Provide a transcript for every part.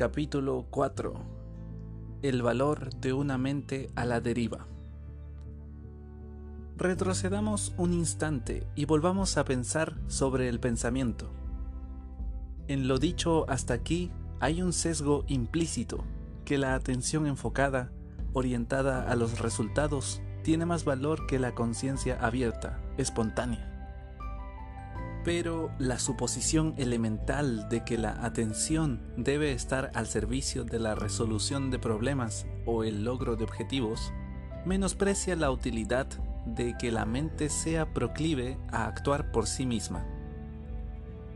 Capítulo 4 El valor de una mente a la deriva. Retrocedamos un instante y volvamos a pensar sobre el pensamiento. En lo dicho hasta aquí hay un sesgo implícito, que la atención enfocada, orientada a los resultados, tiene más valor que la conciencia abierta, espontánea. Pero la suposición elemental de que la atención debe estar al servicio de la resolución de problemas o el logro de objetivos menosprecia la utilidad de que la mente sea proclive a actuar por sí misma.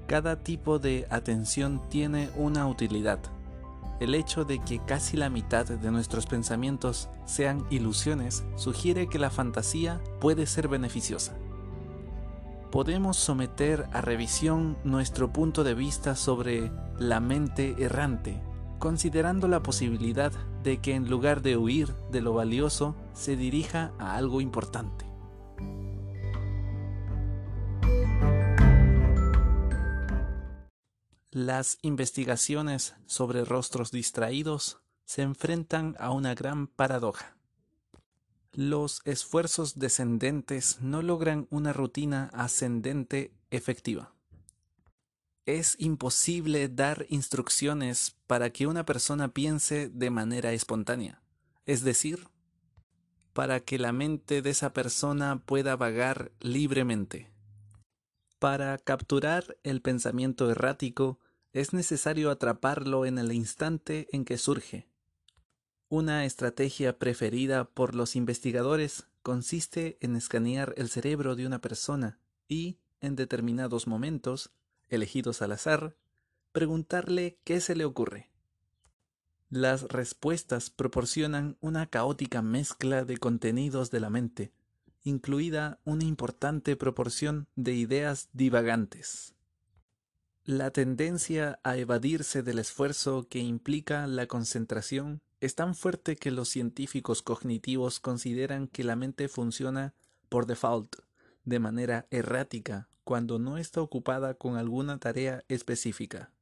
Cada tipo de atención tiene una utilidad. El hecho de que casi la mitad de nuestros pensamientos sean ilusiones sugiere que la fantasía puede ser beneficiosa podemos someter a revisión nuestro punto de vista sobre la mente errante, considerando la posibilidad de que en lugar de huir de lo valioso, se dirija a algo importante. Las investigaciones sobre rostros distraídos se enfrentan a una gran paradoja. Los esfuerzos descendentes no logran una rutina ascendente efectiva. Es imposible dar instrucciones para que una persona piense de manera espontánea, es decir, para que la mente de esa persona pueda vagar libremente. Para capturar el pensamiento errático es necesario atraparlo en el instante en que surge una estrategia preferida por los investigadores consiste en escanear el cerebro de una persona y, en determinados momentos, elegidos al azar, preguntarle qué se le ocurre. Las respuestas proporcionan una caótica mezcla de contenidos de la mente, incluida una importante proporción de ideas divagantes. La tendencia a evadirse del esfuerzo que implica la concentración es tan fuerte que los científicos cognitivos consideran que la mente funciona por default, de manera errática, cuando no está ocupada con alguna tarea específica.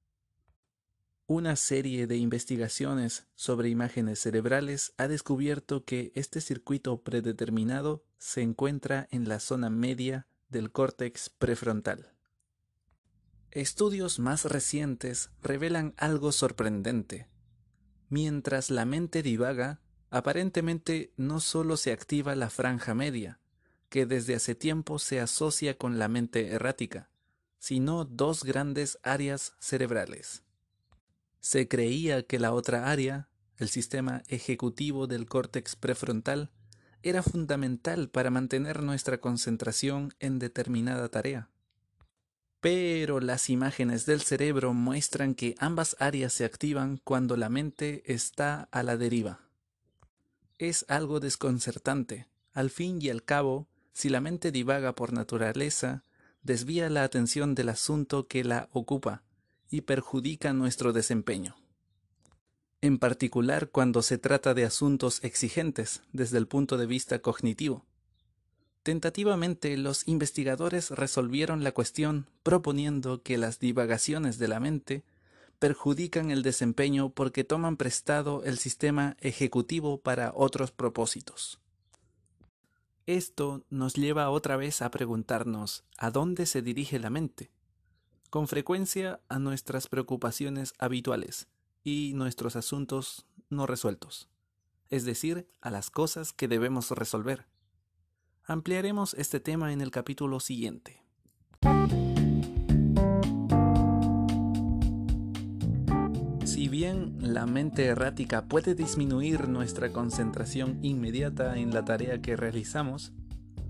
Una serie de investigaciones sobre imágenes cerebrales ha descubierto que este circuito predeterminado se encuentra en la zona media del córtex prefrontal. Estudios más recientes revelan algo sorprendente. Mientras la mente divaga, aparentemente no solo se activa la franja media, que desde hace tiempo se asocia con la mente errática, sino dos grandes áreas cerebrales. Se creía que la otra área, el sistema ejecutivo del córtex prefrontal, era fundamental para mantener nuestra concentración en determinada tarea pero las imágenes del cerebro muestran que ambas áreas se activan cuando la mente está a la deriva. Es algo desconcertante. Al fin y al cabo, si la mente divaga por naturaleza, desvía la atención del asunto que la ocupa y perjudica nuestro desempeño. En particular cuando se trata de asuntos exigentes desde el punto de vista cognitivo Tentativamente, los investigadores resolvieron la cuestión proponiendo que las divagaciones de la mente perjudican el desempeño porque toman prestado el sistema ejecutivo para otros propósitos. Esto nos lleva otra vez a preguntarnos ¿a dónde se dirige la mente? Con frecuencia a nuestras preocupaciones habituales y nuestros asuntos no resueltos, es decir, a las cosas que debemos resolver. Ampliaremos este tema en el capítulo siguiente. Si bien la mente errática puede disminuir nuestra concentración inmediata en la tarea que realizamos,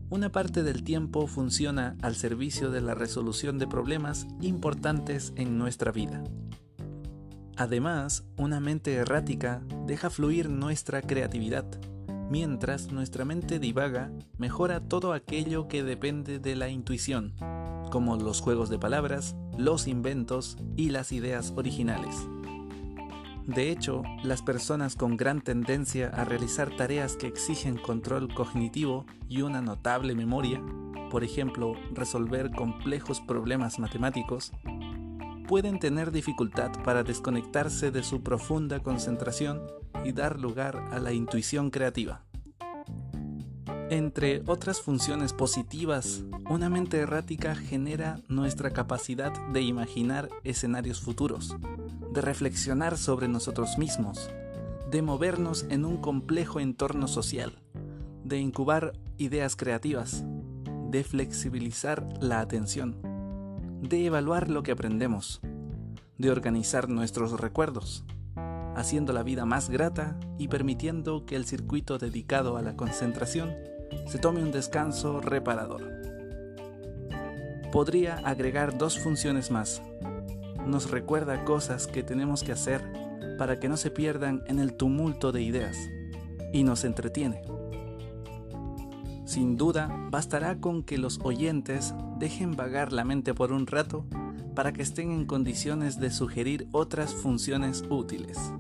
una parte del tiempo funciona al servicio de la resolución de problemas importantes en nuestra vida. Además, una mente errática deja fluir nuestra creatividad, Mientras nuestra mente divaga, mejora todo aquello que depende de la intuición, como los juegos de palabras, los inventos y las ideas originales. De hecho, las personas con gran tendencia a realizar tareas que exigen control cognitivo y una notable memoria, por ejemplo, resolver complejos problemas matemáticos, pueden tener dificultad para desconectarse de su profunda concentración y dar lugar a la intuición creativa. Entre otras funciones positivas, una mente errática genera nuestra capacidad de imaginar escenarios futuros, de reflexionar sobre nosotros mismos, de movernos en un complejo entorno social, de incubar ideas creativas, de flexibilizar la atención, de evaluar lo que aprendemos, de organizar nuestros recuerdos, haciendo la vida más grata y permitiendo que el circuito dedicado a la concentración se tome un descanso reparador. Podría agregar dos funciones más. Nos recuerda cosas que tenemos que hacer para que no se pierdan en el tumulto de ideas y nos entretiene. Sin duda, bastará con que los oyentes dejen vagar la mente por un rato para que estén en condiciones de sugerir otras funciones útiles.